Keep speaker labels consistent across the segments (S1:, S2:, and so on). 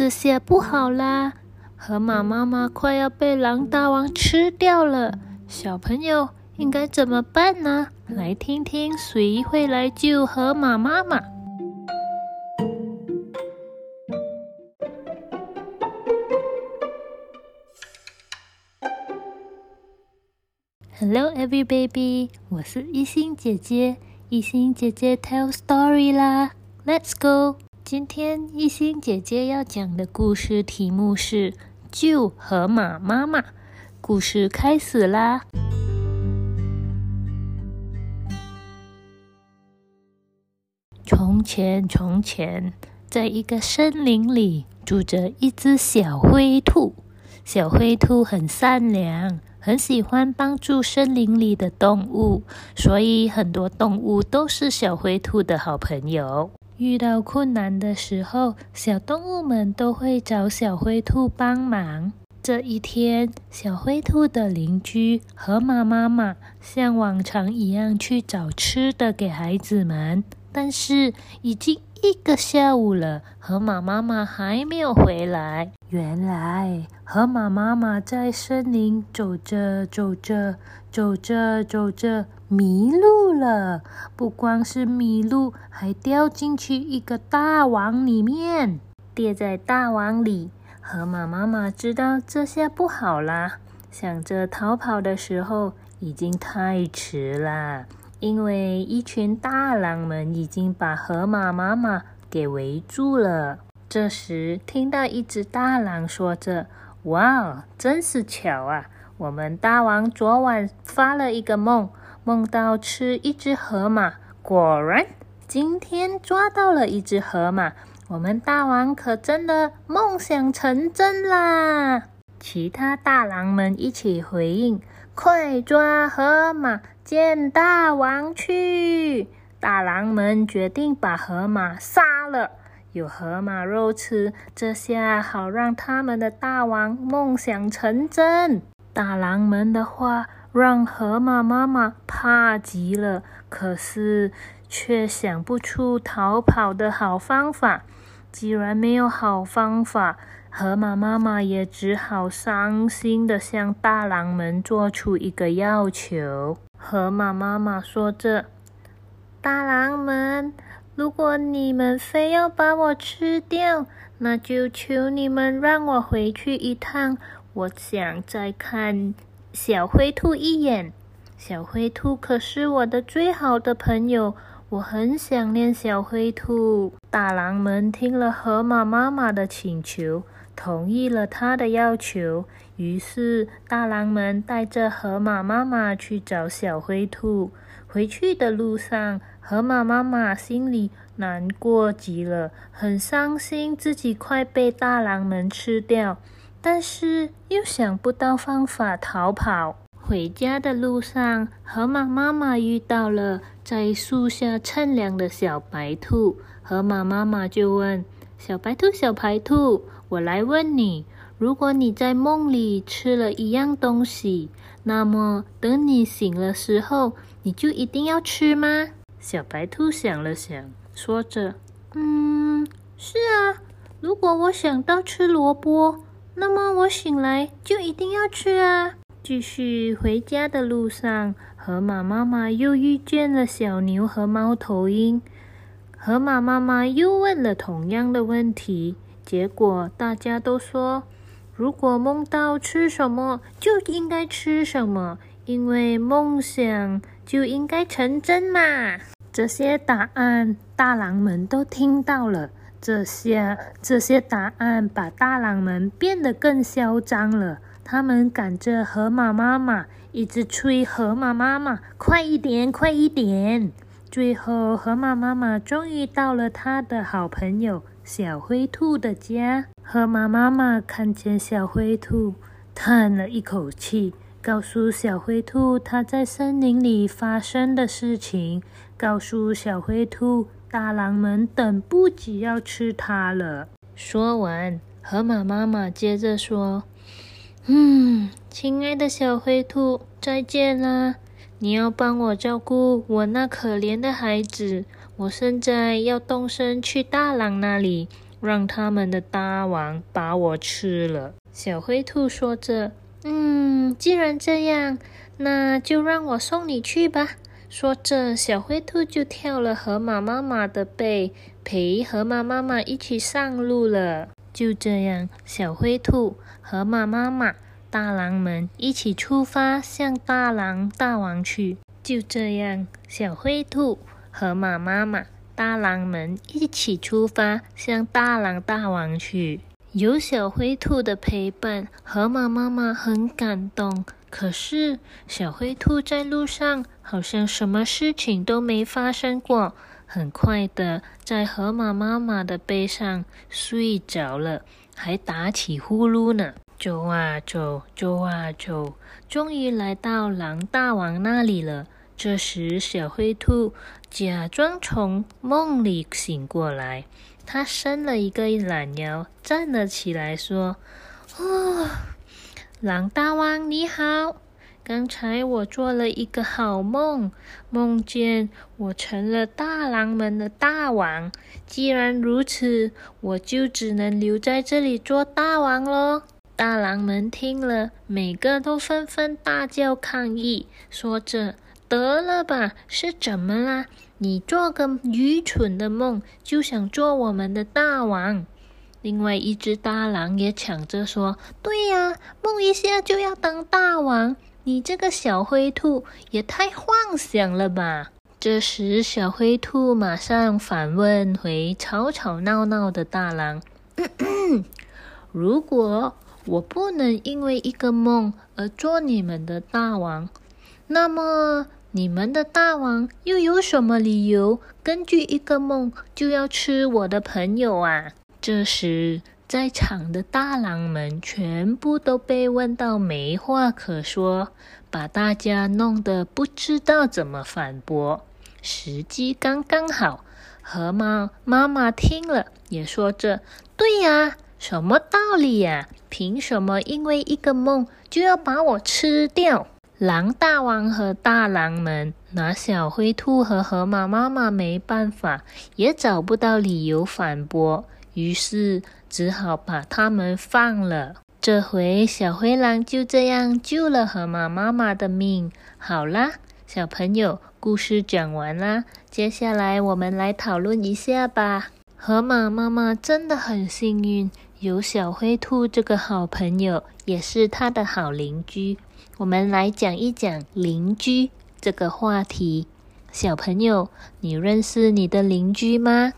S1: 这下不好啦，河马妈妈快要被狼大王吃掉了。小朋友应该怎么办呢？来听听谁会来救河马妈妈。Hello, every baby，我是一心姐姐，一心姐姐 tell story 啦，Let's go。今天一心姐姐要讲的故事题目是《救河马妈妈》。故事开始啦！从前，从前，在一个森林里住着一只小灰兔。小灰兔很善良。很喜欢帮助森林里的动物，所以很多动物都是小灰兔的好朋友。遇到困难的时候，小动物们都会找小灰兔帮忙。这一天，小灰兔的邻居河马妈妈像往常一样去找吃的给孩子们，但是已经。一个下午了，河马妈妈还没有回来。原来，河马妈妈在森林走着走着，走着走着迷路了。不光是迷路，还掉进去一个大网里面，跌在大网里。河马妈妈知道这下不好啦，想着逃跑的时候，已经太迟啦。因为一群大狼们已经把河马妈妈给围住了。这时，听到一只大狼说着：“哇，真是巧啊！我们大王昨晚发了一个梦，梦到吃一只河马。果然，今天抓到了一只河马。我们大王可真的梦想成真啦！”其他大狼们一起回应。快抓河马，见大王去！大狼们决定把河马杀了，有河马肉吃，这下好让他们的大王梦想成真。大狼们的话让河马妈妈怕极了，可是却想不出逃跑的好方法。既然没有好方法，河马妈妈也只好伤心的向大狼们做出一个要求。河马妈妈说着：“大狼们，如果你们非要把我吃掉，那就求你们让我回去一趟。我想再看小灰兔一眼。小灰兔可是我的最好的朋友，我很想念小灰兔。”大狼们听了河马妈妈的请求。同意了他的要求，于是大狼们带着河马妈妈去找小灰兔。回去的路上，河马妈妈心里难过极了，很伤心自己快被大狼们吃掉，但是又想不到方法逃跑。回家的路上，河马妈妈遇到了在树下乘凉的小白兔，河马妈妈就问小白兔：“小白兔。”我来问你：如果你在梦里吃了一样东西，那么等你醒了时候，你就一定要吃吗？小白兔想了想，说着：“嗯，是啊。如果我想到吃萝卜，那么我醒来就一定要吃啊。”继续回家的路上，河马妈妈又遇见了小牛和猫头鹰。河马妈妈又问了同样的问题。结果大家都说，如果梦到吃什么，就应该吃什么，因为梦想就应该成真嘛。这些答案大狼们都听到了，这些这些答案把大狼们变得更嚣张了。他们赶着河马妈妈，一直催河马妈妈快一点，快一点。最后，河马妈妈终于到了他的好朋友。小灰兔的家，河马妈妈看见小灰兔，叹了一口气，告诉小灰兔它在森林里发生的事情，告诉小灰兔大狼们等不及要吃它了。说完，河马妈妈接着说：“嗯，亲爱的小灰兔，再见啦！你要帮我照顾我那可怜的孩子。”我现在要动身去大狼那里，让他们的大王把我吃了。小灰兔说着：“嗯，既然这样，那就让我送你去吧。”说着，小灰兔就跳了河马妈妈的背，陪河马妈妈一起上路了。就这样，小灰兔、河马妈妈、大狼们一起出发，向大狼大王去。就这样，小灰兔、河马妈妈、大狼们一起出发，向大狼大王去。有小灰兔的陪伴，河马妈妈很感动。可是，小灰兔在路上好像什么事情都没发生过，很快的在河马妈妈的背上睡着了，还打起呼噜呢。走啊走，走啊走，终于来到狼大王那里了。这时，小灰兔假装从梦里醒过来，它伸了一个懒腰，站了起来，说：“哦，狼大王你好，刚才我做了一个好梦，梦见我成了大狼们的大王。既然如此，我就只能留在这里做大王喽。”大狼们听了，每个都纷纷大叫抗议，说着。得了吧，是怎么啦？你做个愚蠢的梦，就想做我们的大王？另外一只大狼也抢着说：“对呀，梦一下就要当大王，你这个小灰兔也太幻想了吧！”这时，小灰兔马上反问回吵吵闹闹的大狼：“ 如果我不能因为一个梦而做你们的大王，那么……”你们的大王又有什么理由，根据一个梦就要吃我的朋友啊？这时，在场的大狼们全部都被问到没话可说，把大家弄得不知道怎么反驳。时机刚刚好，河马妈妈听了也说着：“对呀，什么道理呀？凭什么因为一个梦就要把我吃掉？”狼大王和大狼们拿小灰兔和河马妈妈没办法，也找不到理由反驳，于是只好把他们放了。这回小灰狼就这样救了河马妈妈的命。好啦，小朋友，故事讲完啦，接下来我们来讨论一下吧。河马妈妈真的很幸运，有小灰兔这个好朋友，也是它的好邻居。我们来讲一讲邻居这个话题。小朋友，你认识你的邻居吗？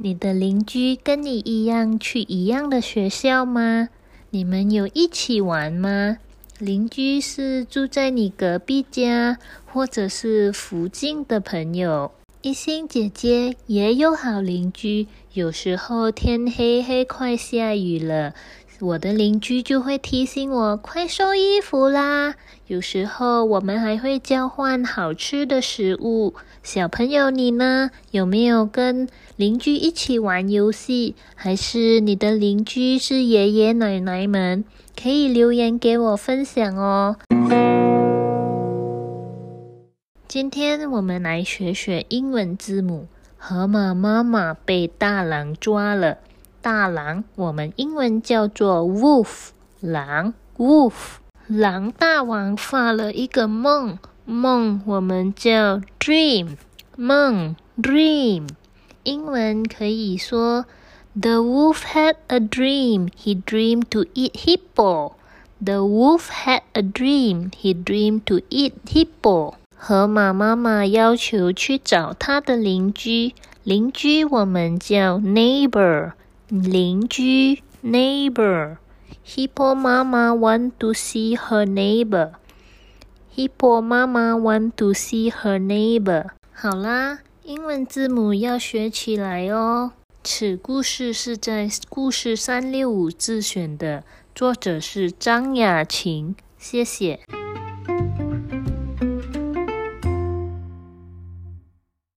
S1: 你的邻居跟你一样去一样的学校吗？你们有一起玩吗？邻居是住在你隔壁家，或者是附近的朋友。一心姐姐也有好邻居，有时候天黑黑，快下雨了。我的邻居就会提醒我快收衣服啦。有时候我们还会交换好吃的食物。小朋友，你呢？有没有跟邻居一起玩游戏？还是你的邻居是爷爷奶奶们？可以留言给我分享哦。今天我们来学学英文字母。河马妈妈被大狼抓了。大狼，我们英文叫做 wolf，狼 wolf。狼大王发了一个梦，梦我们叫 dream，梦 dream。英文可以说，The wolf had a dream. He dreamed to eat hippo. The wolf had a dream. He dreamed to eat hippo. 河马妈妈要求去找他的邻居，邻居我们叫 neighbor。邻居 neighbor，hippo 妈妈 want to see her neighbor，hippo 妈妈 want to see her neighbor。好啦，英文字母要学起来哦。此故事是在故事三六五自选的，作者是张雅琴。谢谢。